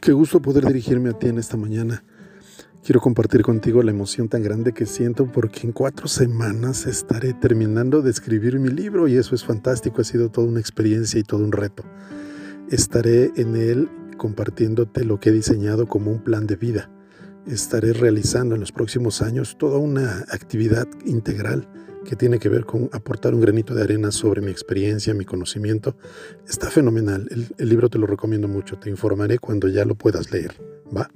Qué gusto poder dirigirme a ti en esta mañana. Quiero compartir contigo la emoción tan grande que siento porque en cuatro semanas estaré terminando de escribir mi libro y eso es fantástico, ha sido toda una experiencia y todo un reto. Estaré en él compartiéndote lo que he diseñado como un plan de vida. Estaré realizando en los próximos años toda una actividad integral que tiene que ver con aportar un granito de arena sobre mi experiencia, mi conocimiento. Está fenomenal. El, libro te lo recomiendo mucho. Te informaré cuando ya lo puedas leer. ¿Va?